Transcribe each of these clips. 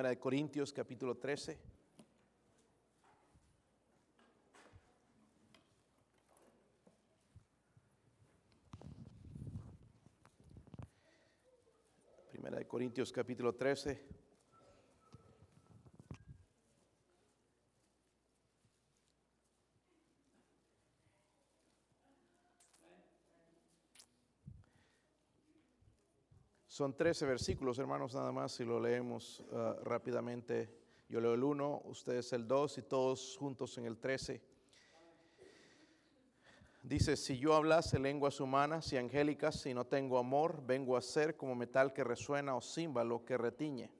Primera de Corintios capítulo 13. Primera de Corintios capítulo 13. Son 13 versículos, hermanos, nada más, si lo leemos uh, rápidamente. Yo leo el 1, ustedes el 2 y todos juntos en el 13. Dice, si yo hablase lenguas humanas y angélicas y no tengo amor, vengo a ser como metal que resuena o címbalo que retiñe.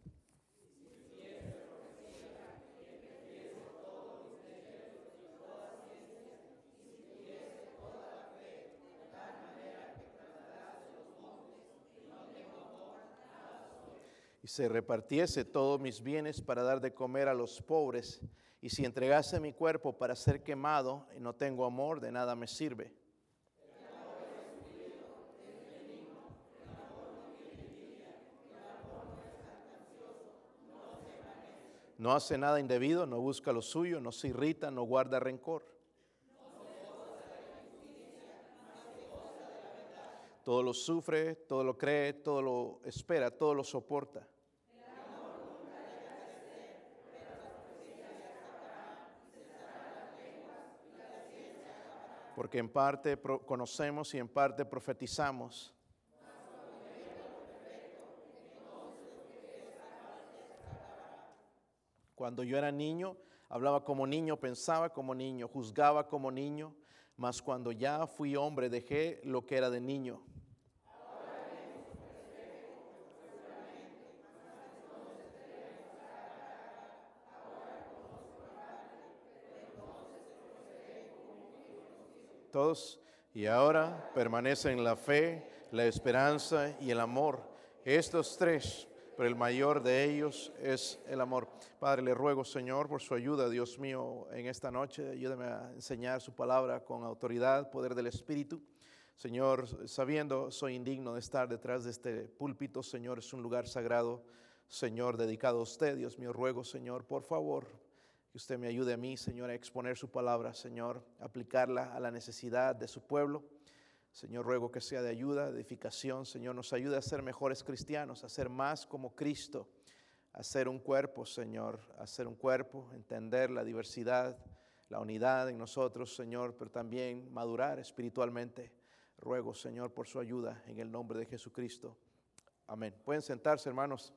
Se repartiese todos mis bienes para dar de comer a los pobres, y si entregase mi cuerpo para ser quemado y no tengo amor, de nada me sirve. No hace nada indebido, no busca lo suyo, no se irrita, no guarda rencor. Todo lo sufre, todo lo cree, todo lo espera, todo lo soporta. Porque en parte conocemos y en parte profetizamos. Cuando yo era niño, hablaba como niño, pensaba como niño, juzgaba como niño, mas cuando ya fui hombre dejé lo que era de niño. Todos, y ahora permanecen la fe, la esperanza y el amor. Estos tres pero el mayor de ellos es el amor. Padre, le ruego, Señor, por su ayuda, Dios mío, en esta noche. Ayúdame a enseñar su palabra con autoridad, poder del Espíritu. Señor, sabiendo, soy indigno de estar detrás de este púlpito, Señor, es un lugar sagrado, Señor, dedicado a usted, Dios mío, ruego, Señor, por favor, que usted me ayude a mí, Señor, a exponer su palabra, Señor, aplicarla a la necesidad de su pueblo. Señor, ruego que sea de ayuda, edificación. Señor, nos ayude a ser mejores cristianos, a ser más como Cristo, a ser un cuerpo, Señor, a ser un cuerpo, entender la diversidad, la unidad en nosotros, Señor, pero también madurar espiritualmente. Ruego, Señor, por su ayuda en el nombre de Jesucristo. Amén. Pueden sentarse, hermanos.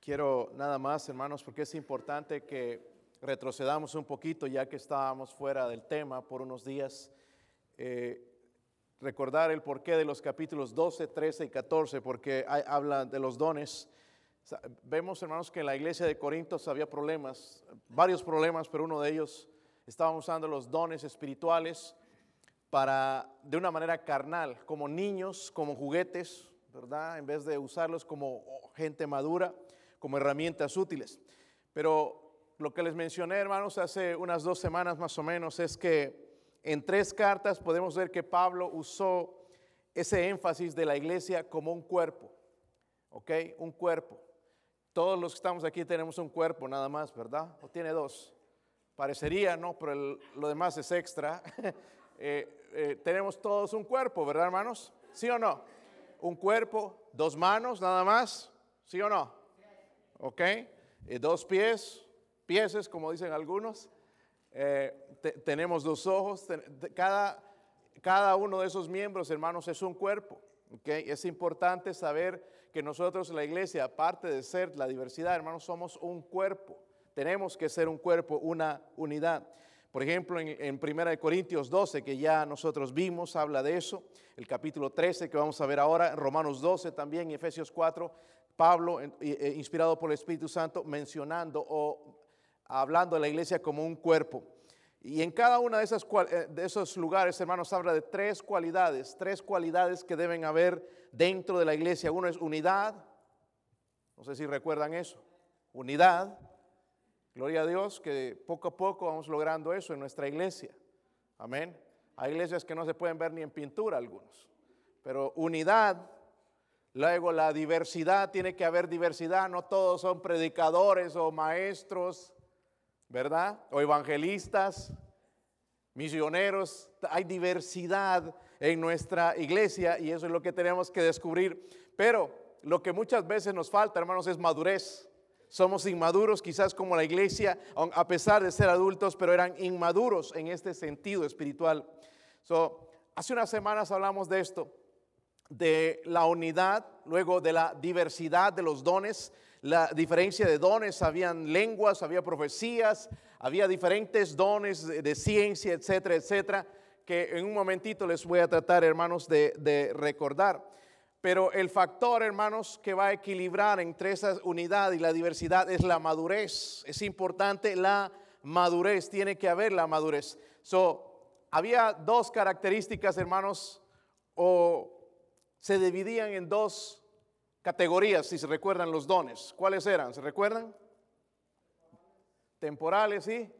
Quiero nada más, hermanos, porque es importante que retrocedamos un poquito ya que estábamos fuera del tema por unos días. Eh, recordar el porqué de los capítulos 12, 13 y 14, porque habla de los dones. Vemos, hermanos, que en la iglesia de Corintios había problemas, varios problemas, pero uno de ellos estaban usando los dones espirituales para, de una manera carnal, como niños, como juguetes, ¿verdad? En vez de usarlos como gente madura, como herramientas útiles. Pero lo que les mencioné, hermanos, hace unas dos semanas más o menos, es que en tres cartas podemos ver que Pablo usó ese énfasis de la iglesia como un cuerpo, ¿ok? Un cuerpo. Todos los que estamos aquí tenemos un cuerpo nada más, ¿verdad? ¿O tiene dos? Parecería, ¿no? Pero lo demás es extra. Eh, eh, tenemos todos un cuerpo, ¿verdad, hermanos? ¿Sí o no? Un cuerpo, dos manos nada más, ¿sí o no? ¿Ok? Eh, dos pies, pieses, como dicen algunos. Eh, tenemos dos ojos, cada, cada uno de esos miembros, hermanos, es un cuerpo. ¿okay? Es importante saber que nosotros, la iglesia, aparte de ser la diversidad, hermanos, somos un cuerpo. Tenemos que ser un cuerpo, una unidad. Por ejemplo, en, en 1 Corintios 12, que ya nosotros vimos, habla de eso. El capítulo 13, que vamos a ver ahora, Romanos 12 también, y Efesios 4, Pablo, eh, inspirado por el Espíritu Santo, mencionando o hablando de la iglesia como un cuerpo. Y en cada uno de, esas, eh, de esos lugares, hermanos, habla de tres cualidades, tres cualidades que deben haber dentro de la iglesia. Uno es unidad, no sé si recuerdan eso, unidad. Gloria a Dios que poco a poco vamos logrando eso en nuestra iglesia. Amén. Hay iglesias que no se pueden ver ni en pintura algunos, pero unidad, Luego la diversidad, tiene que haber diversidad, no todos son predicadores o maestros, ¿verdad? O evangelistas, misioneros, hay diversidad en nuestra iglesia y eso es lo que tenemos que descubrir. Pero lo que muchas veces nos falta, hermanos, es madurez. Somos inmaduros, quizás como la iglesia, a pesar de ser adultos, pero eran inmaduros en este sentido espiritual. Hace unas semanas hablamos de esto, de la unidad, luego de la diversidad de los dones, la diferencia de dones, habían lenguas, había profecías, había diferentes dones de, ciencia, etcétera, etcétera, que en un momentito les voy a tratar, hermanos, de, recordar. Pero el factor, hermanos, que va a equilibrar entre esa unidad y la diversidad es la madurez. Es importante la madurez, tiene que haber la madurez. Había dos características, hermanos, o se dividían en dos categorías, si se recuerdan los dones. ¿Cuáles eran? ¿Se recuerdan? Temporales, ¿sí?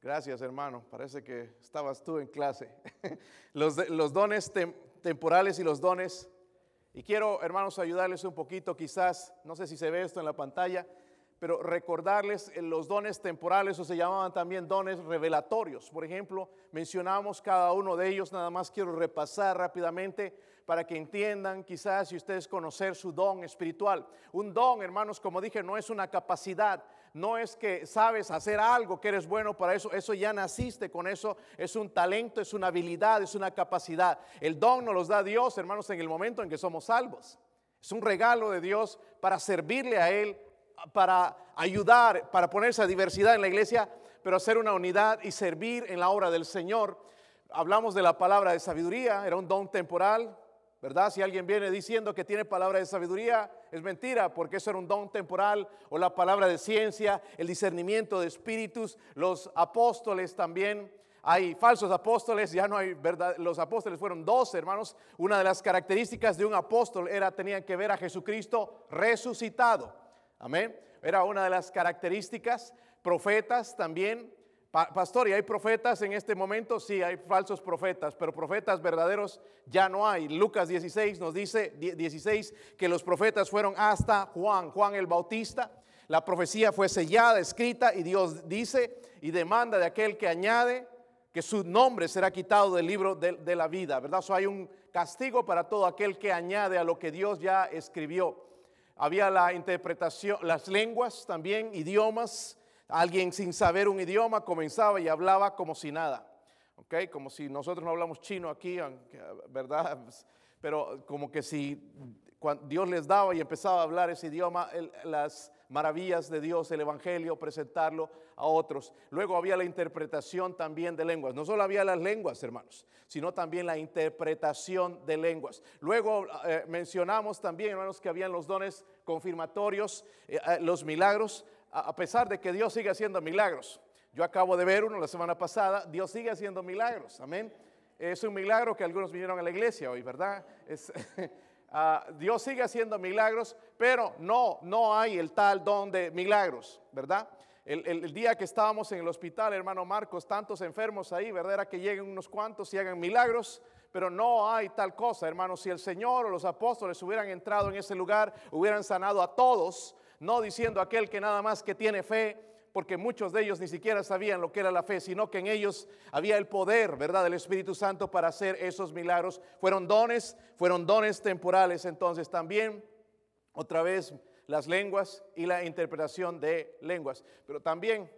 Gracias, hermano. Parece que estabas tú en clase. los, dones temporales y los dones. Y quiero, hermanos, ayudarles un poquito, quizás, no sé si se ve esto en la pantalla, pero recordarles los dones temporales o se llamaban también dones revelatorios. Por ejemplo, mencionamos cada uno de ellos, nada más quiero repasar rápidamente para que entiendan quizás si ustedes conocer su don espiritual. Un don, hermanos, como dije, no es una capacidad, no es que sabes hacer algo, que eres bueno para eso, eso ya naciste con eso, es un talento, es una habilidad, es una capacidad. El don nos los da Dios, hermanos, en el momento en que somos salvos. Es un regalo de Dios para servirle a Él, para ayudar, para poner esa diversidad en la iglesia, pero hacer una unidad y servir en la obra del Señor. Hablamos de la palabra de sabiduría, era un don temporal, ¿verdad? Si alguien viene diciendo que tiene palabra de sabiduría, es mentira, porque eso era un don temporal, o la palabra de ciencia, el discernimiento de espíritus, los apóstoles también. Hay falsos apóstoles, ya no hay verdad. Los apóstoles fueron dos hermanos. Una de las características de un apóstol era tenían que ver a Jesucristo resucitado. Amén. Era una de las características. Profetas también Pastor, ¿y hay profetas en este momento? Sí, hay falsos profetas, pero profetas verdaderos ya no hay. Lucas 16 nos dice 16 que los profetas fueron hasta Juan, Juan el Bautista. La profecía fue sellada, escrita y Dios dice y demanda de aquel que añade que su nombre será quitado del libro de, la vida, ¿verdad? So hay un castigo para todo aquel que añade a lo que Dios ya escribió. Había la interpretación, las lenguas también, idiomas Alguien sin saber un idioma comenzaba y hablaba como si nada. ¿ok? Como si nosotros no hablamos chino aquí, ¿verdad? Pero como que si Dios les daba y empezaba a hablar ese idioma, las maravillas de Dios, el Evangelio, presentarlo a otros. Luego había la interpretación también de lenguas. No solo había las lenguas, hermanos, sino también la interpretación de lenguas. Luego eh, mencionamos también, hermanos, que habían los dones confirmatorios, eh, eh, los milagros a pesar de que Dios sigue haciendo milagros. Yo acabo de ver uno la semana pasada, Dios sigue haciendo milagros, amén. Es un milagro que algunos vinieron a la iglesia hoy, ¿verdad? Es, ah, Dios sigue haciendo milagros, pero no, no hay el tal don de milagros, ¿verdad? El, el, día que estábamos en el hospital, hermano Marcos, tantos enfermos ahí, ¿verdad? Era que lleguen unos cuantos y hagan milagros, pero no hay tal cosa, hermano. Si el Señor o los apóstoles hubieran entrado en ese lugar, hubieran sanado a todos, no diciendo aquel que nada más que tiene fe, porque muchos de ellos ni siquiera sabían lo que era la fe, sino que en ellos había el poder, ¿verdad?, del Espíritu Santo para hacer esos milagros. Fueron dones, fueron dones temporales, entonces también, otra vez, las lenguas y la interpretación de lenguas. Pero también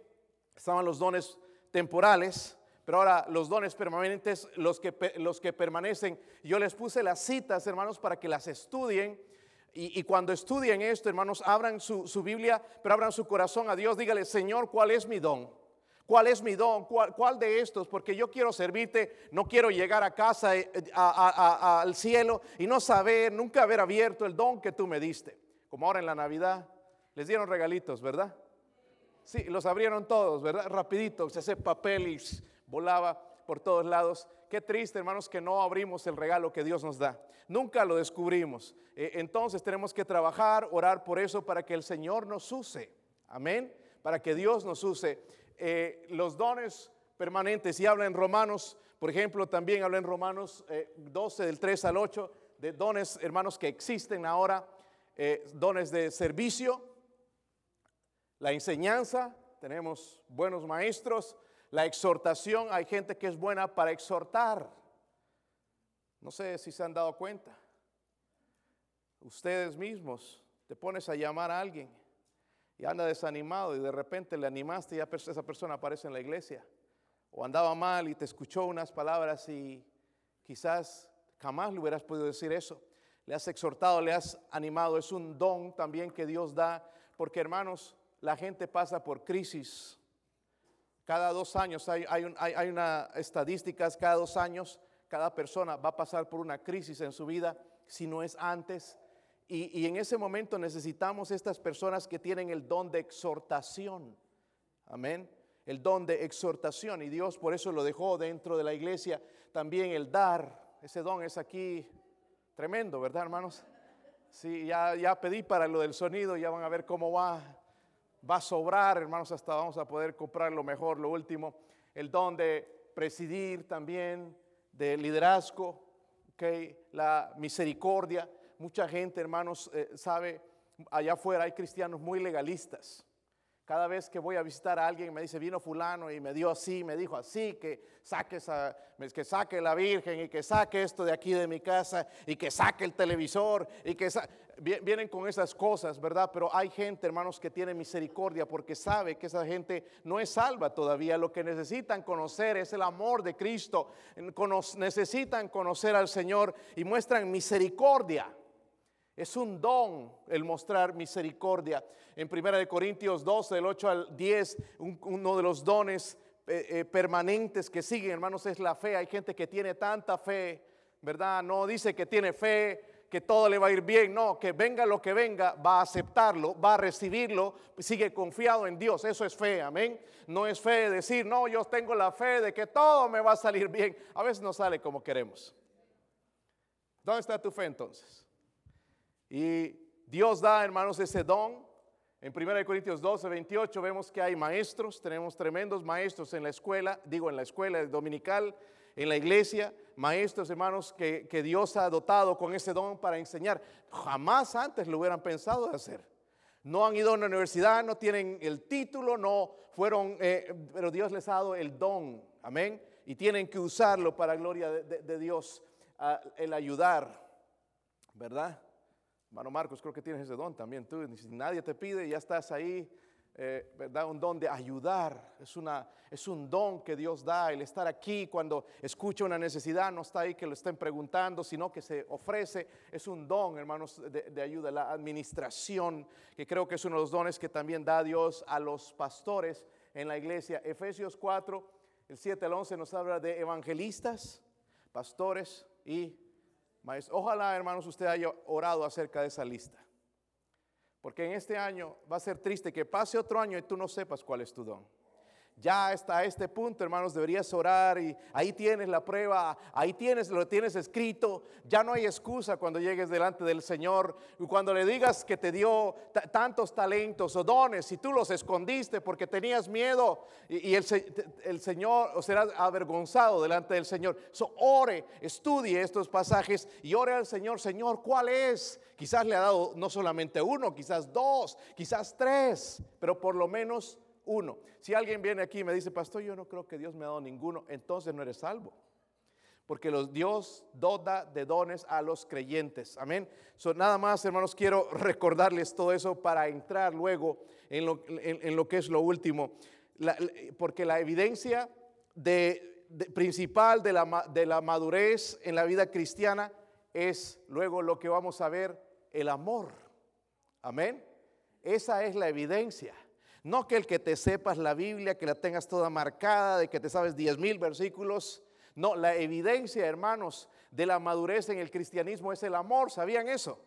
estaban los dones temporales, pero ahora los dones permanentes, los que, los que permanecen. Yo les puse las citas, hermanos, para que las estudien y, cuando estudien esto, hermanos, abran su, Biblia, pero abran su corazón a Dios. Dígale, Señor, ¿cuál es mi don? ¿Cuál es mi don? ¿Cuál, de estos? Porque yo quiero servirte, no quiero llegar a casa, eh, al cielo y no saber, nunca haber abierto el don que tú me diste. Como ahora en la Navidad, les dieron regalitos, ¿verdad? Sí, los abrieron todos, ¿verdad? Rapidito, se hace papel y volaba por todos lados. Qué triste, hermanos, que no abrimos el regalo que Dios nos da. Nunca lo descubrimos. Eh, entonces tenemos que trabajar, orar por eso para que el Señor nos use. Amén. Para que Dios nos use. Eh, los dones permanentes, y habla en Romanos, por ejemplo, también habla en Romanos 12 eh, del 3 al 8, de dones, hermanos, que existen ahora, eh, dones de servicio, la enseñanza, tenemos buenos maestros, la exhortación, hay gente que es buena para exhortar. No sé si se han dado cuenta. Ustedes mismos te pones a llamar a alguien y anda desanimado y de repente le animaste y esa persona aparece en la iglesia. O andaba mal y te escuchó unas palabras y quizás jamás le hubieras podido decir eso. Le has exhortado, le has animado. Es un don también que Dios da porque hermanos, la gente pasa por crisis. Cada dos años hay, hay, hay una estadísticas, cada dos años cada persona va a pasar por una crisis en su vida, si no es antes. Y, en ese momento necesitamos estas personas que tienen el don de exhortación. Amén. El don de exhortación. Y Dios por eso lo dejó dentro de la iglesia. También el dar. Ese don es aquí tremendo, ¿verdad, hermanos? Sí, ya, ya pedí para lo del sonido. Ya van a ver cómo va. Va a sobrar, hermanos. Hasta vamos a poder comprar lo mejor, lo último. El don de presidir también de liderazgo, okay, la misericordia. Mucha gente, hermanos, eh, sabe, allá afuera hay cristianos muy legalistas. Cada vez que voy a visitar a alguien me dice, vino fulano y me dio así, me dijo así, que saque, esa, la Virgen y que saque esto de aquí de mi casa y que saque el televisor y que vienen con esas cosas, ¿verdad? Pero hay gente, hermanos, que tiene misericordia porque sabe que esa gente no es salva todavía. Lo que necesitan conocer es el amor de Cristo. necesitan conocer al Señor y muestran misericordia. Es un don el mostrar misericordia. En 1 Corintios 12, del 8 al 10, uno de los dones eh, eh, permanentes que siguen, hermanos, es la fe. Hay gente que tiene tanta fe, ¿verdad? No dice que tiene fe, que todo le va a ir bien, no, que venga lo que venga, va a aceptarlo, va a recibirlo, sigue confiado en Dios. Eso es fe, amén. No es fe decir, no, yo tengo la fe de que todo me va a salir bien. A veces no sale como queremos. ¿Dónde está tu fe entonces? Y Dios da, hermanos, ese don. En 1 Corintios 12, 28 vemos que hay maestros, tenemos tremendos maestros en la escuela, digo en la escuela dominical, en la iglesia, maestros, hermanos, que, Dios ha dotado con ese don para enseñar. Jamás antes lo hubieran pensado de hacer. No han ido a una universidad, no tienen el título, no fueron, eh, pero Dios les ha dado el don, amén. Y tienen que usarlo para gloria de, Dios, el ayudar, ¿verdad? Hermano Marcos, creo que tienes ese don también. Tú, si nadie te pide, ya estás ahí, eh, ¿verdad? Un don de ayudar. Es, una, es un don que Dios da. El estar aquí cuando escucha una necesidad, no está ahí que lo estén preguntando, sino que se ofrece. Es un don, hermanos, de, de ayuda. La administración, que creo que es uno de los dones que también da Dios a los pastores en la iglesia. Efesios 4, el 7 al 11 nos habla de evangelistas, pastores y Ojalá, hermanos, usted haya orado acerca de esa lista. Porque en este año va a ser triste que pase otro año y tú no sepas cuál es tu don. Ya hasta este punto, hermanos, deberías orar y ahí tienes la prueba, ahí tienes lo tienes escrito. Ya no hay excusa cuando llegues delante del Señor cuando le digas que te dio tantos talentos o dones y tú los escondiste porque tenías miedo y, el, Señor o será avergonzado delante del Señor. So, ore, estudie estos pasajes y ore al Señor, Señor, ¿cuál es? Quizás le ha dado no solamente uno, quizás dos, quizás tres, pero por lo menos uno. Si alguien viene aquí y me dice, pastor, yo no creo que Dios me ha dado ninguno, entonces no eres salvo. Porque los Dios doda de dones a los creyentes. Amén. So, nada más, hermanos, quiero recordarles todo eso para entrar luego en lo, que es lo último. porque la evidencia de, principal de la, de la madurez en la vida cristiana es luego lo que vamos a ver, el amor. Amén. Esa es la evidencia. No que el que te sepas la Biblia, que la tengas toda marcada, de que te sabes diez mil versículos. No, la evidencia, hermanos, de la madurez en el cristianismo es el amor. ¿Sabían eso?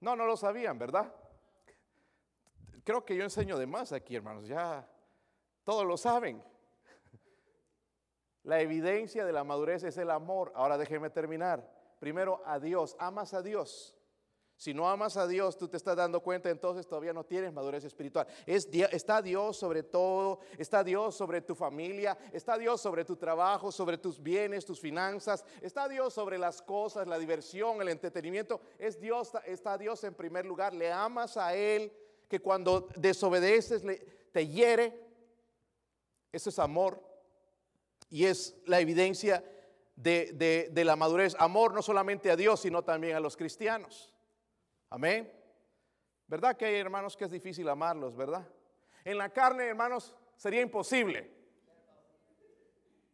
No, no lo sabían, ¿verdad? Creo que yo enseño de más aquí, hermanos. Ya todos lo saben. La evidencia de la madurez es el amor. Ahora déjenme terminar. Primero a Dios. ¿Amas a Dios? Si no amas a Dios, tú te estás dando cuenta, entonces todavía no tienes madurez espiritual. Es, está Dios sobre todo, está Dios sobre tu familia, está Dios sobre tu trabajo, sobre tus bienes, tus finanzas, está Dios sobre las cosas, la diversión, el entretenimiento. Es Dios, está Dios en primer lugar. Le amas a Él, que cuando desobedeces te hiere. Eso es amor y es la evidencia de, de la madurez. Amor no solamente a Dios, sino también a los cristianos. Amén. ¿Verdad que hay hermanos que es difícil amarlos, verdad? En la carne, hermanos, sería imposible.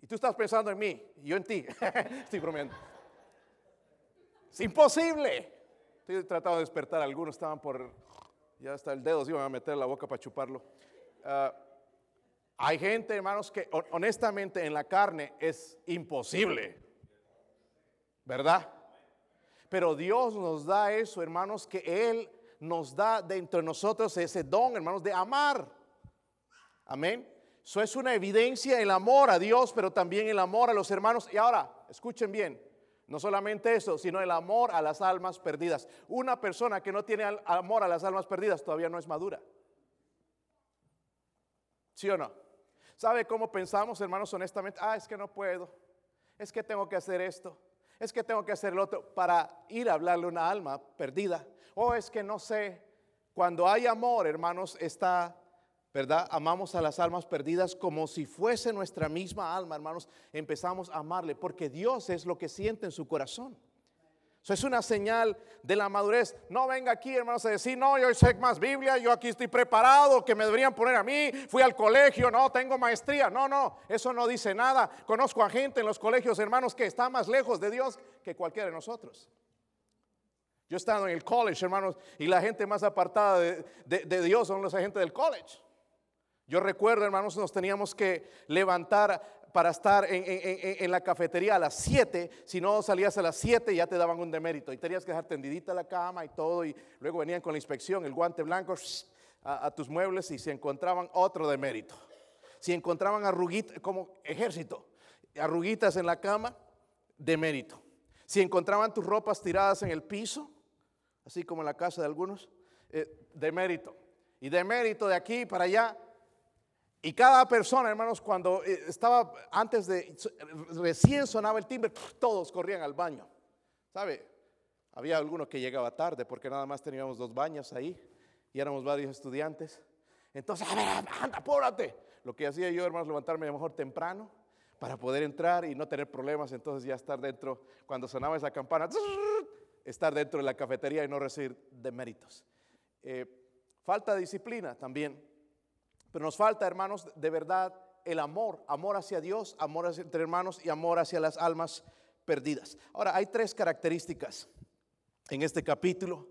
Y tú estás pensando en mí y yo en ti. Estoy bromeando. Es imposible. Estoy tratando de despertar. Algunos estaban por. Ya hasta el dedo se iban a meter la boca para chuparlo. Ah, hay gente, hermanos, que honestamente en la carne es imposible. ¿Verdad? Pero Dios nos da eso, hermanos, que Él nos da dentro de nosotros ese don, hermanos, de amar. Amén. Eso es una evidencia el amor a Dios, pero también el amor a los hermanos. Y ahora, escuchen bien, no solamente eso, sino el amor a las almas perdidas. Una persona que no tiene amor a las almas perdidas todavía no es madura. ¿Sí o no? ¿Sabe cómo pensamos, hermanos, honestamente? Ah, es que no puedo. Es que tengo que hacer esto es que tengo que hacer el otro para ir a hablarle a una alma perdida. O es que no sé, cuando hay amor, hermanos, está, ¿verdad? Amamos a las almas perdidas como si fuese nuestra misma alma, hermanos. Empezamos a amarle porque Dios es lo que siente en su corazón. Eso es una señal de la madurez. No venga aquí, hermanos, a decir, no, yo sé más Biblia, yo aquí estoy preparado, que me deberían poner a mí, fui al colegio, no, tengo maestría. No, no, eso no dice nada. Conozco a gente en los colegios, hermanos, que está más lejos de Dios que cualquiera de nosotros. Yo he estado en el college, hermanos, y la gente más apartada de, de Dios son los agentes del college. Yo recuerdo, hermanos, nos teníamos que levantar para estar en, la cafetería a las 7. Si no salías a las 7 ya te daban un demérito y tenías que dejar tendidita la cama y todo. Y luego venían con la inspección, el guante blanco a, tus muebles y se encontraban otro demérito. Si encontraban arruguitas, como ejército, arruguitas en la cama, demérito. Si encontraban tus ropas tiradas en el piso, así como en la casa de algunos, eh, demérito. Y demérito de aquí para allá, y cada persona, hermanos, cuando eh, estaba antes de, recién sonaba el timbre, todos corrían al baño. ¿Sabe? Había alguno que llegaba tarde porque nada más teníamos dos baños ahí y éramos varios estudiantes. Entonces, a ver, anda, apúrate. Lo que hacía yo, hermanos, levantarme a lo mejor temprano para poder entrar y no tener problemas. Entonces ya estar dentro, cuando sonaba esa campana, estar dentro de la cafetería y no recibir deméritos. Eh, falta de disciplina también. Pero nos falta, hermanos, de verdad el amor, amor hacia Dios, amor entre hermanos y amor hacia las almas perdidas. Ahora, hay tres características en este capítulo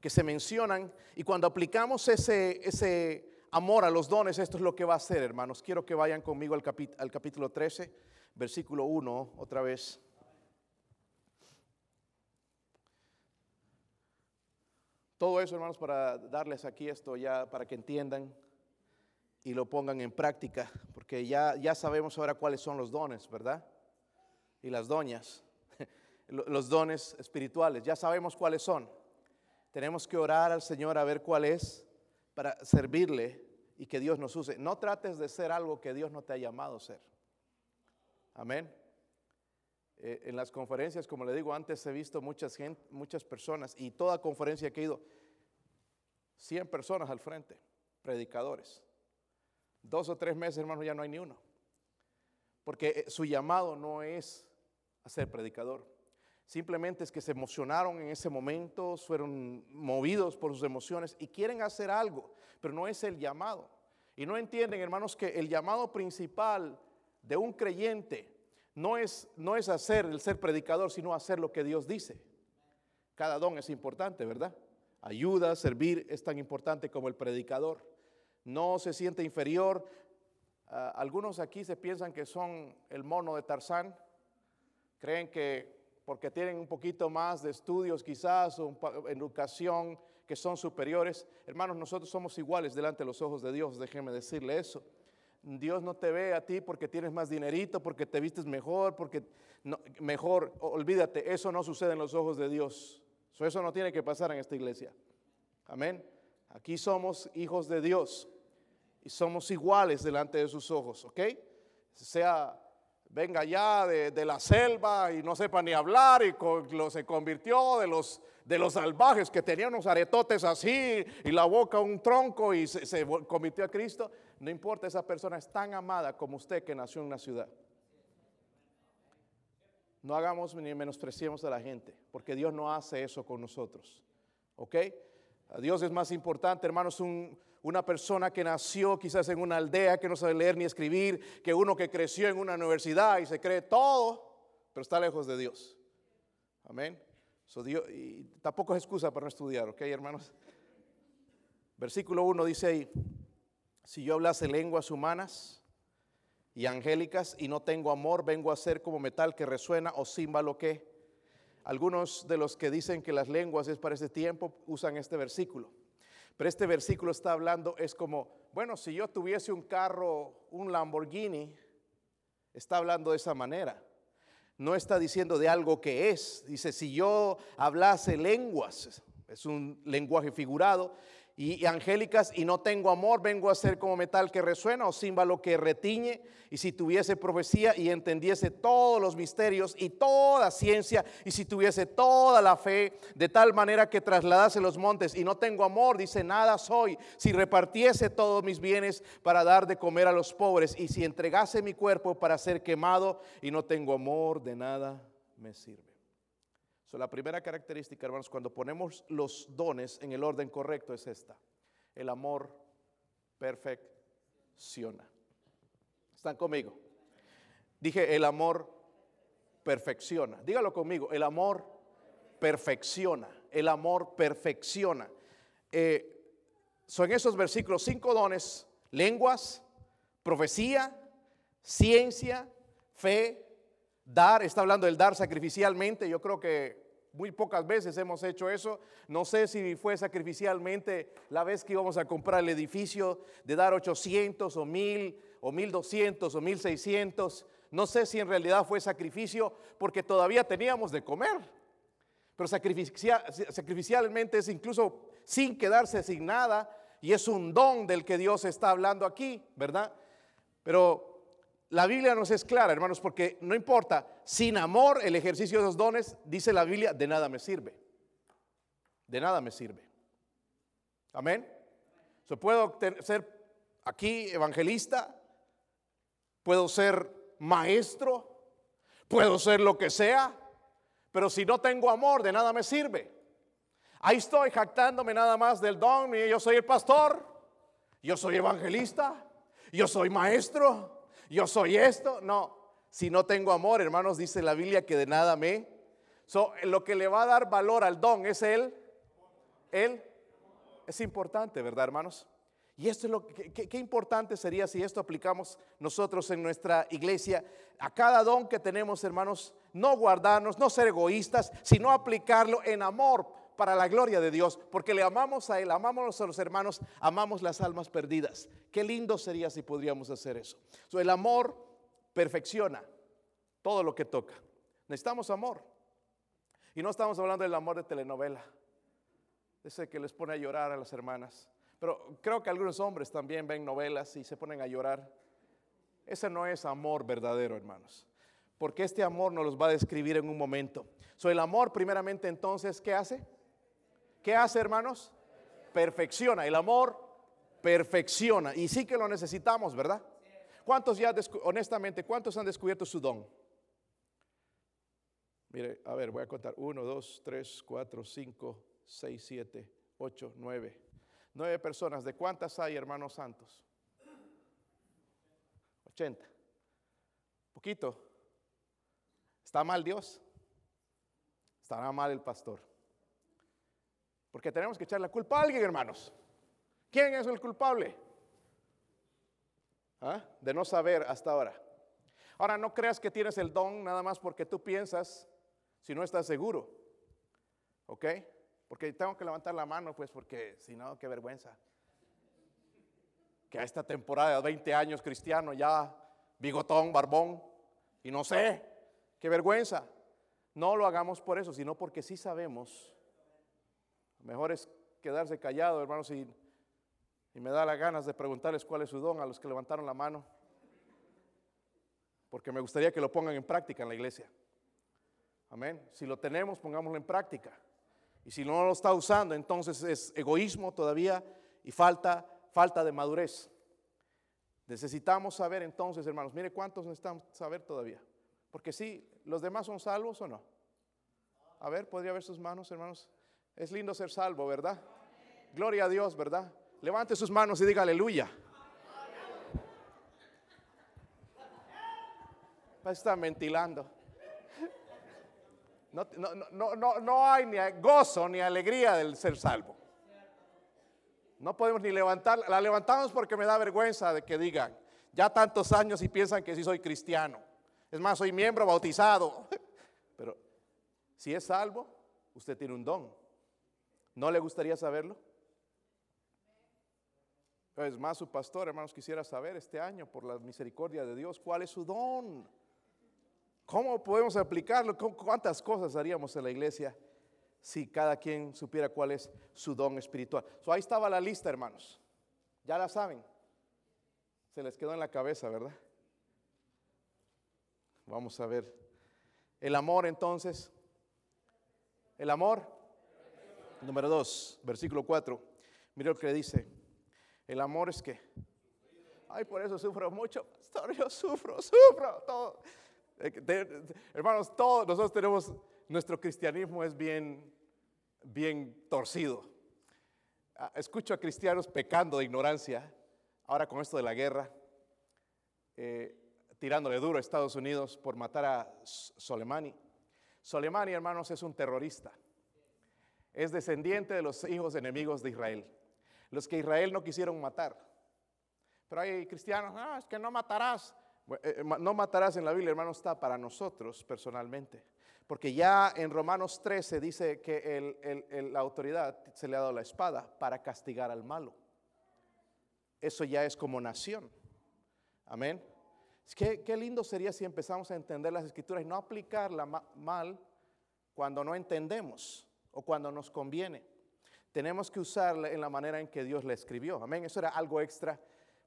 que se mencionan y cuando aplicamos ese, ese amor a los dones, esto es lo que va a hacer, hermanos. Quiero que vayan conmigo al, al capítulo 13, versículo 1, otra vez. Todo eso, hermanos, para darles aquí esto ya, para que entiendan y lo pongan en práctica, porque ya, ya sabemos ahora cuáles son los dones, ¿verdad? Y las doñas, los dones espirituales, ya sabemos cuáles son. Tenemos que orar al Señor a ver cuál es para servirle y que Dios nos use. No trates de ser algo que Dios no te ha llamado a ser. Amén. Eh, en las conferencias, como le digo antes, he visto muchas, gente, muchas personas y toda conferencia que he ido, 100 personas al frente, predicadores dos o tres meses, hermano, ya no hay ni uno. Porque eh, su llamado no es a ser predicador. Simplemente es que se emocionaron en ese momento, fueron movidos por sus emociones y quieren hacer algo, pero no es el llamado. Y no entienden, hermanos, que el llamado principal de un creyente no es, no es hacer el ser predicador, sino hacer lo que Dios dice. Cada don es importante, ¿verdad? Ayuda, servir es tan importante como el predicador no se siente inferior. Ah, algunos aquí se piensan que son el mono de Tarzán, creen que porque tienen un poquito más de estudios quizás o educación que son superiores. Hermanos, nosotros somos iguales delante de los ojos de Dios, déjenme decirle eso. Dios no te ve a ti porque tienes más dinerito, porque te vistes mejor, porque mejor, olvídate, eso no sucede en los ojos de Dios. eso no tiene que pasar en esta iglesia. Amén. Aquí somos hijos de Dios y somos iguales delante de sus ojos, ¿ok? Sea, venga ya de, la selva y no sepa ni hablar y se convirtió de los, de los salvajes que tenían unos aretotes así y la boca un tronco y se, se convirtió a Cristo. No importa, esa persona es tan amada como usted que nació en una ciudad. No hagamos ni menospreciemos a la gente, porque Dios no hace eso con nosotros. ¿Ok? Dios es más importante, hermanos, una persona que nació quizás en una aldea que no sabe leer ni escribir, que uno que creció en una universidad y se cree todo, pero está lejos de Dios. Amén. y tampoco es excusa para no estudiar, ¿ok, hermanos? Versículo 1 dice ahí, si yo hablase lenguas humanas y angélicas y no tengo amor, vengo a ser como metal que resuena o címbalo que. Algunos de los que dicen que las lenguas es para este tiempo usan este versículo. Pero este versículo está hablando, es como, bueno, si yo tuviese un carro, un Lamborghini, está hablando de esa manera. No está diciendo de algo que es. Dice, si yo hablase lenguas, es un lenguaje figurado, y, angélicas y no tengo amor, vengo a ser como metal que resuena o címbalo que retiñe. Y si tuviese profecía y entendiese todos los misterios y toda ciencia, y si tuviese toda la fe, de tal manera que trasladase los montes y no tengo amor, dice nada soy. Si repartiese todos mis bienes para dar de comer a los pobres, y si entregase mi cuerpo para ser quemado y no tengo amor, de nada me sirve la primera característica, hermanos, cuando ponemos los dones en el orden correcto es esta. El amor perfecciona. ¿Están conmigo? Dije, el amor perfecciona. Dígalo conmigo, el amor perfecciona. El amor perfecciona. Eh, son esos versículos, cinco dones, lenguas, profecía, ciencia, fe, dar, está hablando del dar sacrificialmente, yo creo que muy pocas veces hemos hecho eso. No sé si fue sacrificialmente la vez que íbamos a comprar el edificio de dar 800 o 1000 o 1200 o 1600. No sé si en realidad fue sacrificio porque todavía teníamos de comer. Pero sacrificialmente es incluso sin quedarse sin nada y es un don del que Dios está hablando aquí, ¿verdad? Pero la Biblia nos es clara, hermanos, porque no importa, sin amor el ejercicio de los dones, dice la Biblia, de nada me sirve. De nada me sirve. Amén. So, puedo ser aquí evangelista, puedo ser maestro, puedo ser lo que sea, pero si no tengo amor, de nada me sirve. Ahí estoy jactándome nada más del don, yo soy el pastor, yo soy evangelista, yo soy maestro, yo soy esto. No, si no tengo amor, hermanos, dice la Biblia que de nada me. So, lo que le va a dar valor al don es él. Él es importante, ¿verdad, hermanos? Y esto es lo que, qué importante sería si esto aplicamos nosotros en nuestra iglesia. A cada don que tenemos, hermanos, no guardarnos, no ser egoístas, sino aplicarlo en amor para la gloria de Dios, porque le amamos a Él, amamos a los hermanos, amamos las almas perdidas. Qué lindo sería si podríamos hacer eso. el amor perfecciona todo lo que toca. Necesitamos amor. Y no estamos hablando del amor de telenovela, ese que les pone a llorar a las hermanas. Pero creo que algunos hombres también ven novelas y se ponen a llorar. Ese no es amor verdadero, hermanos. Porque este amor nos los va a describir en un momento. So, el amor, primeramente, entonces, ¿qué hace? ¿Qué hace, hermanos? Perfecciona. El amor perfecciona. Y sí que lo necesitamos, ¿verdad? ¿Cuántos ya, honestamente, cuántos han descubierto su don? Mire, a ver, voy a contar. Uno, dos, tres, cuatro, cinco, seis, siete, ocho, nueve. Nueve personas. ¿De cuántas hay, hermanos santos? Ochenta. Poquito. ¿Está mal Dios? ¿Estará mal el pastor? Porque tenemos que echar la culpa a alguien, hermanos. ¿Quién es el culpable? ¿Ah? De no saber hasta ahora. Ahora, no creas que tienes el don nada más porque tú piensas si no estás seguro. ¿Ok? Porque tengo que levantar la mano, pues, porque si no, qué vergüenza. Que a esta temporada de 20 años cristiano ya bigotón, barbón, y no sé, qué vergüenza. No lo hagamos por eso, sino porque sí sabemos Mejor es quedarse callado, hermanos, y, me da las ganas de preguntarles cuál es su don a los que levantaron la mano. Porque me gustaría que lo pongan en práctica en la iglesia. Amén. Si lo tenemos, pongámoslo en práctica. Y si no lo está usando, entonces es egoísmo todavía y falta, falta de madurez. Necesitamos saber entonces, hermanos, mire cuántos necesitamos saber todavía. Porque si ¿los demás son salvos o no? A ver, podría ver sus manos, hermanos. Es lindo ser salvo, ¿verdad? Gloria a Dios, ¿verdad? Levante sus manos y diga aleluya. Está ventilando. No, no, no, no, hay ni gozo ni alegría del ser salvo. No podemos ni levantar, la levantamos porque me da vergüenza de que digan, ya tantos años y piensan que sí soy cristiano. Es más, soy miembro bautizado. Pero si es salvo, usted tiene un don. ¿No le gustaría saberlo? Es más, su pastor, hermanos, quisiera saber este año, por la misericordia de Dios, cuál es su don. ¿Cómo podemos aplicarlo? ¿Cuántas cosas haríamos en la iglesia si cada quien supiera cuál es su don espiritual? ahí estaba la lista, hermanos. Ya la saben. Se les quedó en la cabeza, ¿verdad? Vamos a ver. El amor entonces. El amor. Número dos, versículo 4. Mira lo que dice. El amor es que. Ay, por eso sufro mucho, pastor. Yo sufro, sufro. Todo. Hermanos, todos nosotros tenemos, nuestro cristianismo es bien, bien torcido. Ah, escucho a cristianos pecando de ignorancia, ahora con esto de la guerra, eh, tirándole duro a Estados Unidos por matar a Soleimani. Soleimani, hermanos, es un terrorista. Es descendiente de los hijos enemigos de Israel, los que Israel no quisieron matar. Pero hay cristianos, ah, es que no matarás. Eh, no matarás en la Biblia, hermano, está para nosotros personalmente. Porque ya en Romanos 13 dice que la autoridad se le ha dado la espada para castigar al malo. Eso ya es como nación. Amén. Qué, qué lindo sería si empezamos a entender las escrituras y no aplicarla mal cuando no entendemos o cuando nos conviene. Tenemos que usarla en la manera en que Dios la escribió. Amén. Eso era algo extra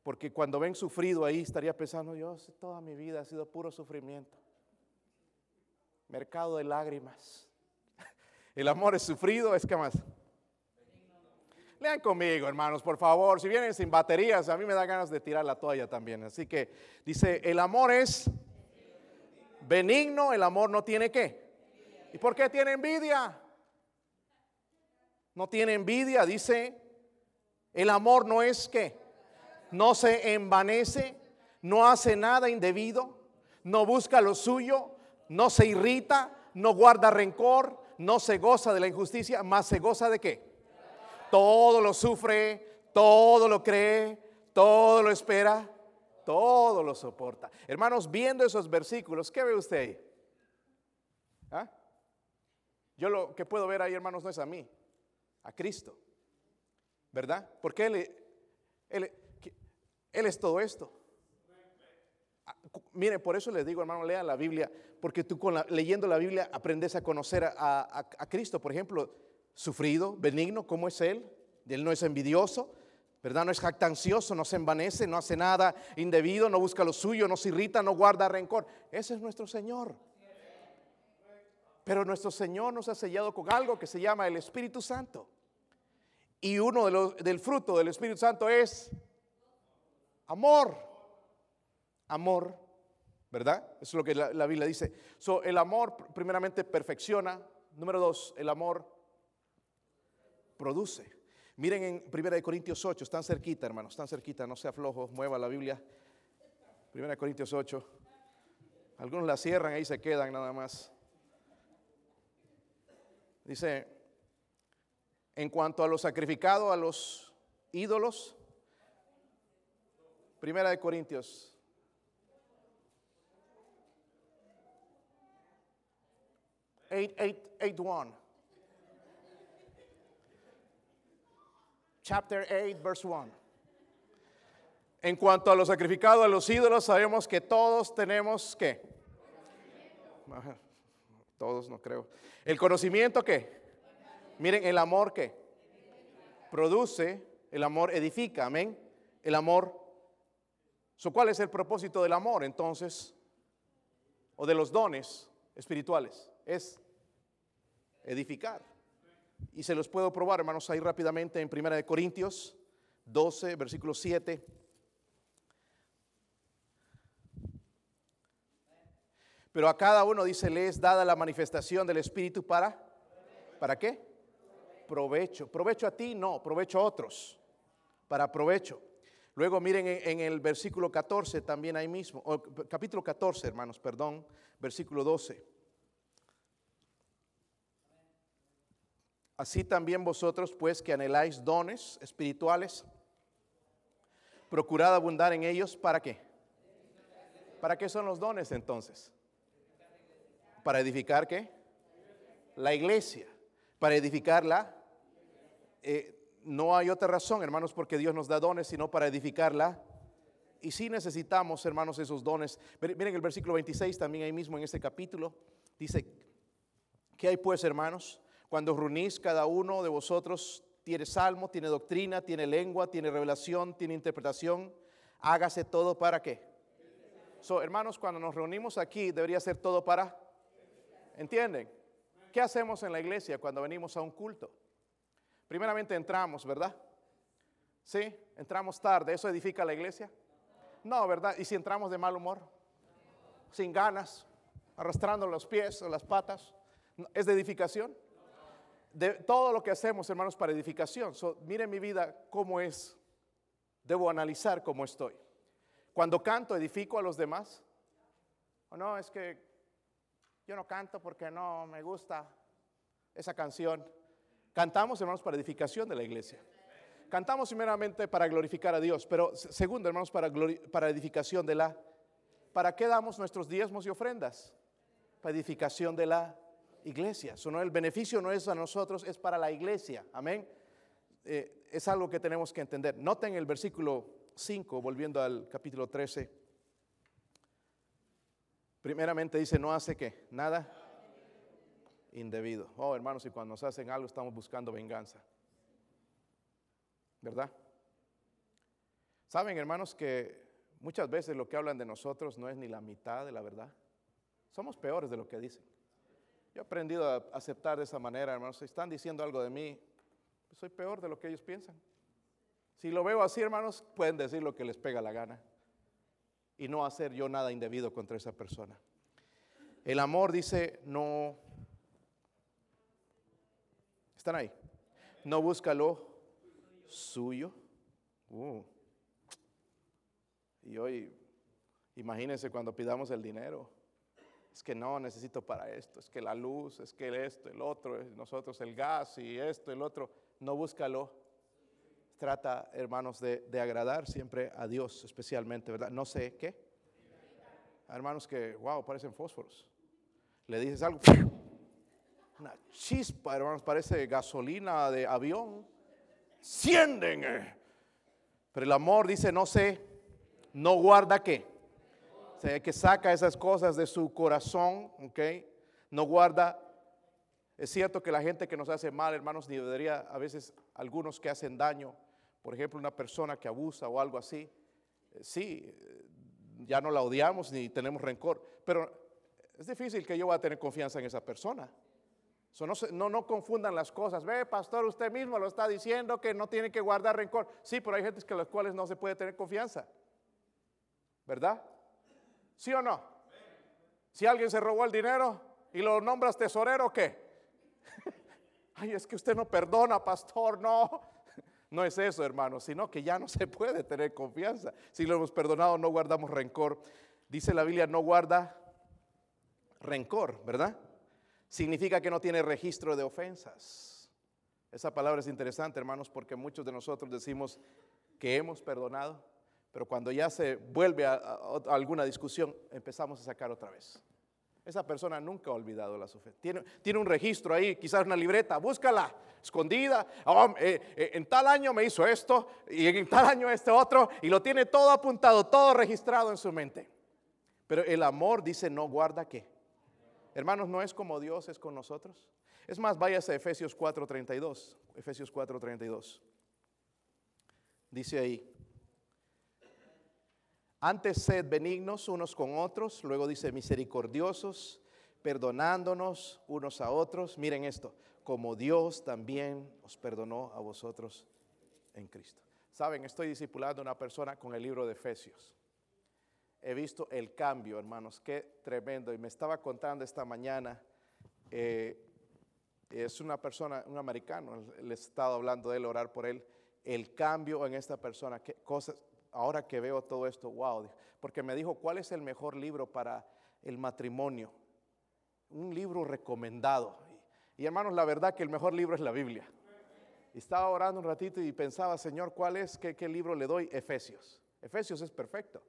porque cuando ven sufrido ahí estaría pensando, yo toda mi vida ha sido puro sufrimiento. Mercado de lágrimas. El amor es sufrido, es que más. Lean conmigo, hermanos, por favor. Si vienen sin baterías, a mí me da ganas de tirar la toalla también. Así que dice, el amor es benigno, el amor no tiene qué. ¿Y por qué tiene envidia? No tiene envidia, dice, el amor no es qué no se envanece, no hace nada indebido, no busca lo suyo, no se irrita, no guarda rencor, no se goza de la injusticia, más se goza de qué? Todo lo sufre, todo lo cree, todo lo espera, todo lo soporta. Hermanos, viendo esos versículos, ¿qué ve usted ahí? ¿Ah? Yo lo que puedo ver ahí, hermanos, no es a mí, a Cristo. ¿Verdad? Porque Él, es todo esto. Ah, mire, por eso les digo, hermano, lea la Biblia, porque tú con leyendo la Biblia aprendes a conocer a, Cristo. Por ejemplo, sufrido, benigno, ¿cómo es Él? Él no es envidioso, ¿verdad? No es jactancioso, no se envanece, no hace nada indebido, no busca lo suyo, no se irrita, no guarda rencor. Ese es nuestro Señor. Pero nuestro Señor nos ha sellado con algo que se llama el Espíritu Santo. Y uno de los, del fruto del Espíritu Santo es Amor. Amor, ¿verdad? Eso es lo que la, Biblia dice. So, el amor primeramente perfecciona. Número dos, el amor produce. Miren en 1 Corintios 8, están cerquita, hermanos, están cerquita, no sea flojo, mueva la Biblia. 1 Corintios 8. Algunos la cierran, ahí se quedan nada más. Dice, en cuanto a lo sacrificado a los ídolos, Primera de Corintios. Eight, eight, eight, one. Chapter 8, verse 1. En cuanto a lo sacrificado a los ídolos, sabemos que todos tenemos que. Todos no creo. El conocimiento que. Miren, el amor que. produce, el amor edifica, amén. El amor. So, ¿Cuál es el propósito del amor entonces? O de los dones espirituales. Es edificar. Y se los puedo probar, hermanos, ahí rápidamente en 1 Corintios 12, versículo 7. Pero a cada uno, dice, le es dada la manifestación del Espíritu para, ¿para qué? Provecho. Provecho a ti, no, provecho a otros. Para provecho. Luego miren en, el versículo 14 también ahí mismo, capítulo 14, hermanos, perdón, versículo 12. Así también vosotros, pues, que anheláis dones espirituales, procurad abundar en ellos, ¿para qué? ¿Para qué son los dones entonces? ¿Para edificar qué? La iglesia. Para edificarla. Eh, no hay otra razón, hermanos, porque Dios nos da dones, sino para edificarla. Y si necesitamos, hermanos, esos dones. Miren el versículo 26, también ahí mismo en este capítulo. Dice, ¿qué hay pues, hermanos? Cuando reunís cada uno de vosotros tiene salmo, tiene doctrina, tiene lengua, tiene revelación, tiene interpretación. Hágase todo para qué. So, hermanos, cuando nos reunimos aquí, debería ser todo para ¿Entienden? ¿Qué hacemos en la iglesia cuando venimos a un culto? Primeramente entramos, ¿verdad? ¿Sí? Entramos tarde. ¿Eso edifica la iglesia? No, ¿verdad? ¿Y si entramos de mal humor? Sin ganas, arrastrando los pies o las patas. ¿Es de edificación? De todo lo que hacemos, hermanos, para edificación. So, miren mi vida cómo es. Debo analizar cómo estoy. Cuando canto, edifico a los demás. ¿O no? Es que yo no canto porque no me gusta esa canción. Cantamos, hermanos, para edificación de la iglesia. Cantamos primeramente para glorificar a Dios, pero segundo, hermanos, para, para edificación de la... ¿Para qué damos nuestros diezmos y ofrendas? Para edificación de la iglesia. el beneficio no es a nosotros, es para la iglesia. Amén. Eh, es algo que tenemos que entender. Noten el versículo 5, volviendo al capítulo 13. Primeramente dice, no hace qué, nada indebido. Oh, hermanos, y cuando nos hacen algo estamos buscando venganza. ¿Verdad? Saben, hermanos, que muchas veces lo que hablan de nosotros no es ni la mitad de la verdad. Somos peores de lo que dicen. Yo he aprendido a aceptar de esa manera, hermanos. Si están diciendo algo de mí, pues soy peor de lo que ellos piensan. Si lo veo así, hermanos, pueden decir lo que les pega la gana y no hacer yo nada indebido contra esa persona. El amor dice, no, están ahí, no busca lo suyo. Uh. Y hoy, imagínense cuando pidamos el dinero. Es que no necesito para esto, es que la luz, es que esto, el otro, nosotros el gas y esto, el otro. No búscalo trata, hermanos, de, agradar siempre a Dios, especialmente, ¿verdad? No sé qué. Hermanos que, wow, parecen fósforos. Le dices algo, una chispa, hermanos, parece gasolina de avión. Cienden. Pero el amor dice, no sé, no guarda qué. O sea, que saca esas cosas de su corazón, ¿ok? No guarda. Es cierto que la gente que nos hace mal, hermanos, ni debería, a veces algunos que hacen daño, por ejemplo, una persona que abusa o algo así, eh, sí, eh, ya no la odiamos ni tenemos rencor, pero es difícil que yo vaya a tener confianza en esa persona. No, confundan las cosas. Ve, pastor, usted mismo lo está diciendo que no tiene que guardar rencor. Sí, pero hay gente que las cuales no se puede tener confianza. ¿Verdad? ¿Sí o no? Si alguien se robó el dinero y lo nombras tesorero, ¿qué? Ay, es que usted no perdona, pastor, no. No es eso, hermanos, sino que ya no se puede tener confianza. Si lo hemos perdonado, no guardamos rencor. Dice la Biblia, no guarda rencor, ¿verdad? Significa que no tiene registro de ofensas. Esa palabra es interesante, hermanos, porque muchos de nosotros decimos que hemos perdonado, pero cuando ya se vuelve a, alguna discusión, empezamos a sacar otra vez. Esa persona nunca ha olvidado la ofensas. Tiene, tiene un registro ahí, quizás una libreta, búscala escondida. Oh, eh, eh, en tal año me hizo esto y en tal año este otro y lo tiene todo apuntado, todo registrado en su mente. Pero el amor dice no guarda qué. Hermanos, no es como Dios es con nosotros. Es más, váyase a Efesios 4:32. Efesios 4:32. Dice ahí, antes sed benignos unos con otros, luego dice misericordiosos, perdonándonos unos a otros. Miren esto, como Dios también os perdonó a vosotros en Cristo. Saben, estoy discipulando a una persona con el libro de Efesios. He visto el cambio, hermanos, qué tremendo. Y me estaba contando esta mañana, eh, es una persona, un americano, le he estado hablando de él, orar por él, el cambio en esta persona, qué cosas, ahora que veo todo esto, wow, porque me dijo, ¿cuál es el mejor libro para el matrimonio? Un libro recomendado. Y hermanos, la verdad que el mejor libro es la Biblia estaba orando un ratito y pensaba, Señor, ¿cuál es? ¿Qué, qué libro le doy? Efesios. Efesios es perfecto.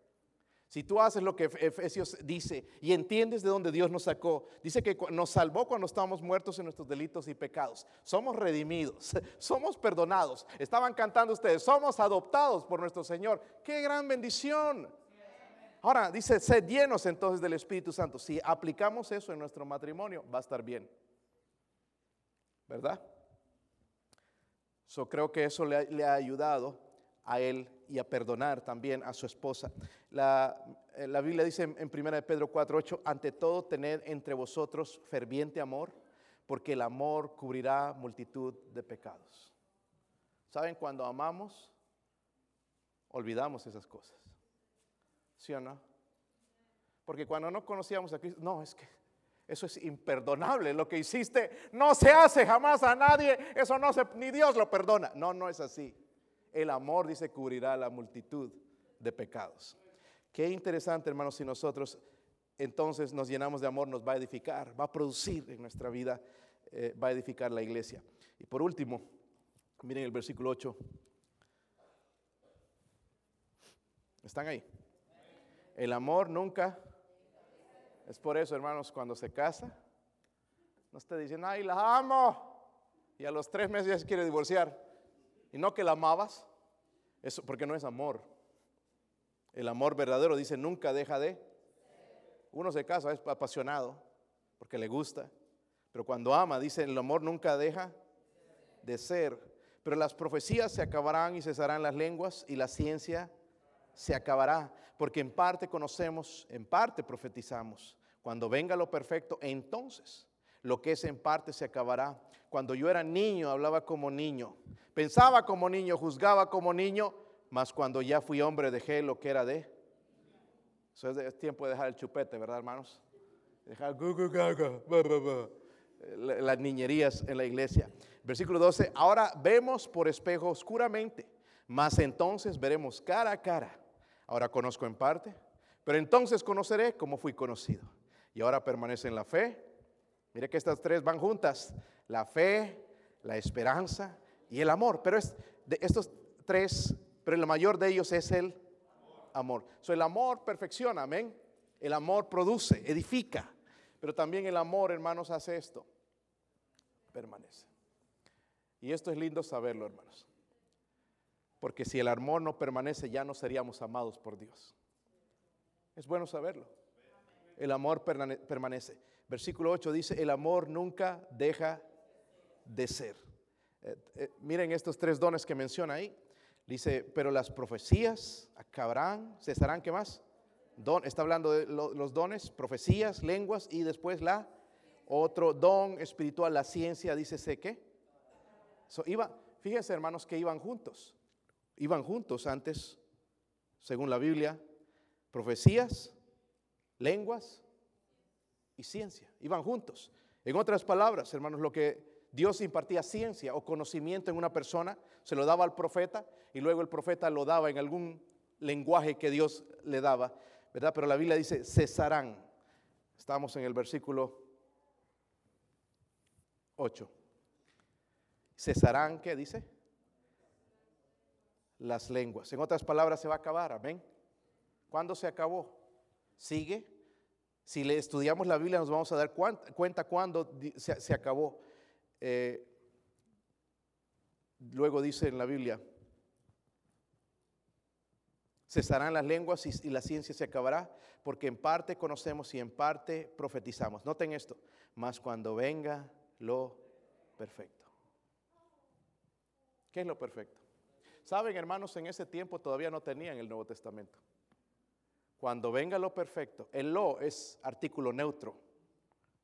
Si tú haces lo que Efesios dice y entiendes de dónde Dios nos sacó, dice que nos salvó cuando estábamos muertos en nuestros delitos y pecados. Somos redimidos, somos perdonados. Estaban cantando ustedes, somos adoptados por nuestro Señor. ¡Qué gran bendición! Ahora dice, sed llenos entonces del Espíritu Santo. Si aplicamos eso en nuestro matrimonio, va a estar bien. ¿Verdad? Creo que eso le, ha ayudado a él y a perdonar también a su esposa. La, eh, la Biblia dice en, 1 Pedro 4:8, ante todo tened entre vosotros ferviente amor, porque el amor cubrirá multitud de pecados. ¿Saben? Cuando amamos, olvidamos esas cosas. ¿Sí o no? Porque cuando no conocíamos a Cristo, no, es que eso es imperdonable. Lo que hiciste no se hace jamás a nadie. Eso no se, ni Dios lo perdona. No, no es así. El amor, dice, cubrirá la multitud de pecados. Qué interesante, hermanos, si nosotros entonces nos llenamos de amor, nos va a edificar, va a producir en nuestra vida, eh, va a edificar la iglesia. Y por último, miren el versículo 8. ¿Están ahí? El amor nunca es por eso, hermanos, cuando se casa, no esté diciendo, ay, la amo. Y a los tres meses ya se quiere divorciar. Y no que la amabas, eso porque no es amor. El amor verdadero dice, nunca deja de. Uno se casa, es apasionado, porque le gusta. Pero cuando ama, dice, el amor nunca deja de ser. Pero las profecías se acabarán y cesarán las lenguas y la ciencia se acabará, porque en parte conocemos, en parte profetizamos. Cuando venga lo perfecto, entonces lo que es en parte se acabará. Cuando yo era niño, hablaba como niño, pensaba como niño, juzgaba como niño, mas cuando ya fui hombre dejé lo que era de. Eso es, tiempo de dejar el chupete, ¿verdad, hermanos? Dejar las niñerías en la iglesia. Versículo 12, ahora vemos por espejo oscuramente, mas entonces veremos cara a cara. Ahora conozco en parte, pero entonces conoceré como fui conocido y ahora permanece en la fe. Mire que estas tres van juntas, la fe, la esperanza y el amor. Pero es de estos tres, pero el mayor de ellos es el amor. So, el amor perfecciona, amén. El amor produce, edifica. Pero también el amor, hermanos, hace esto. Permanece. Y esto es lindo saberlo, hermanos. Porque si el amor no permanece, ya no seríamos amados por Dios. Es bueno saberlo el amor permanece. Versículo 8 dice, el amor nunca deja de ser. Eh, eh, miren estos tres dones que menciona ahí. Dice, pero las profecías acabarán, cesarán, ¿qué más? Don, está hablando de los dones, profecías, lenguas y después la otro don espiritual, la ciencia, dice, ¿sé qué? iba, fíjense hermanos que iban juntos. Iban juntos antes, según la Biblia, profecías, lenguas y ciencia. Iban juntos. En otras palabras, hermanos, lo que Dios impartía ciencia o conocimiento en una persona, se lo daba al profeta y luego el profeta lo daba en algún lenguaje que Dios le daba, ¿verdad? Pero la Biblia dice, cesarán. Estamos en el versículo 8. Cesarán, ¿qué dice? Las lenguas. En otras palabras, se va a acabar, amén. ¿Cuándo se acabó? sigue. Si le estudiamos la Biblia nos vamos a dar cuenta cuándo se, acabó. Eh, luego dice en la Biblia, cesarán las lenguas y, y, la ciencia se acabará, porque en parte conocemos y en parte profetizamos. Noten esto, mas cuando venga lo perfecto. ¿Qué es lo perfecto? Saben, hermanos, en ese tiempo todavía no tenían el Nuevo Testamento. Cuando venga lo perfecto, el lo es artículo neutro.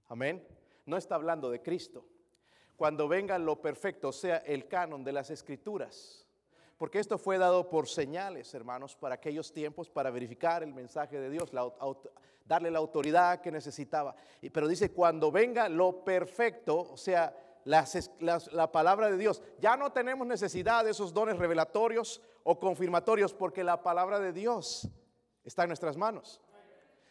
Amén. No está hablando de Cristo. Cuando venga lo perfecto, o sea, el canon de las escrituras. Porque esto fue dado por señales, hermanos, para aquellos tiempos, para verificar el mensaje de Dios, darle la autoridad que necesitaba. Pero dice, cuando venga lo perfecto, o sea, la palabra de Dios, ya no tenemos necesidad de esos dones revelatorios o confirmatorios, porque la palabra de Dios está en nuestras manos.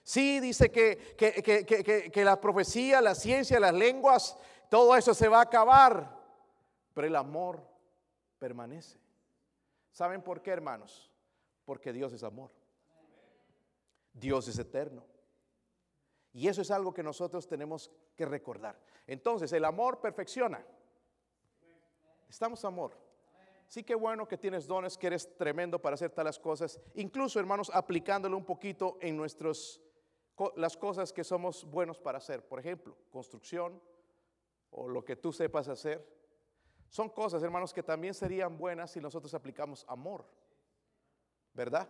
Sí, dice que, que, la profecía, la ciencia, las lenguas, todo eso se va a acabar, pero el amor permanece. ¿Saben por qué, hermanos? Porque Dios es amor. Dios es eterno. Y eso es algo que nosotros tenemos que recordar. Entonces, el amor perfecciona. Estamos amor. Sí que bueno que tienes dones, que eres tremendo para hacer tales cosas. Incluso, hermanos, aplicándolo un poquito en nuestros las cosas que somos buenos para hacer. Por ejemplo, construcción o lo que tú sepas hacer. Son cosas, hermanos, que también serían buenas si nosotros aplicamos amor. ¿Verdad?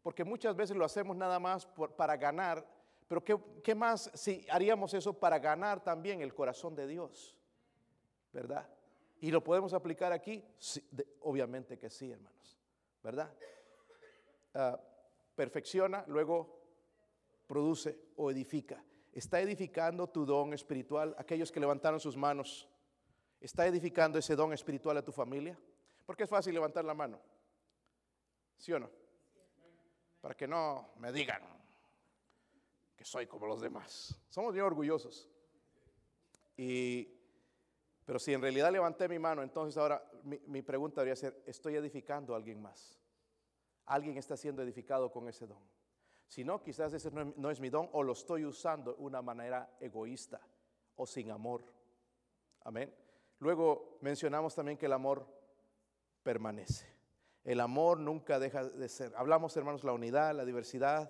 Porque muchas veces lo hacemos nada más para ganar, pero ¿qué, ¿qué, más si haríamos eso para ganar también el corazón de Dios? ¿Verdad? ¿Y lo podemos aplicar aquí? obviamente que sí, hermanos. ¿Verdad? Ah, perfecciona, luego produce o edifica. Está edificando tu don espiritual, aquellos que levantaron sus manos. ¿Está edificando ese don espiritual a tu familia? Porque es fácil levantar la mano. ¿Sí o no? Para que no me digan que soy como los demás. Somos bien orgullosos. Y, pero si en realidad levanté mi mano, entonces ahora mi, mi pregunta debería ser, ¿estoy edificando a alguien más? ¿Alguien está siendo edificado con ese don? Si no, quizás ese no es mi don o lo estoy usando de una manera egoísta o sin amor. Amén. Luego mencionamos también que el amor permanece. El amor nunca deja de ser. Hablamos, hermanos, la unidad, la diversidad,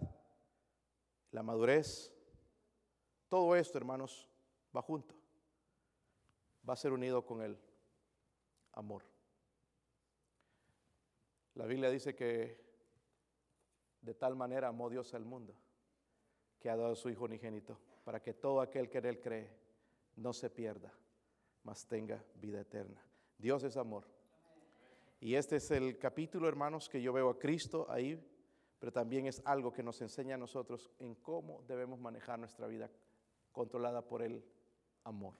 la madurez. Todo esto, hermanos, va junto. Va a ser unido con el amor. La Biblia dice que de tal manera amó Dios al mundo que ha dado a su Hijo unigénito para que todo aquel que en Él cree no se pierda, mas tenga vida eterna. Dios es amor. Y este es el capítulo, hermanos, que yo veo a Cristo ahí, pero también es algo que nos enseña a nosotros en cómo debemos manejar nuestra vida controlada por el amor.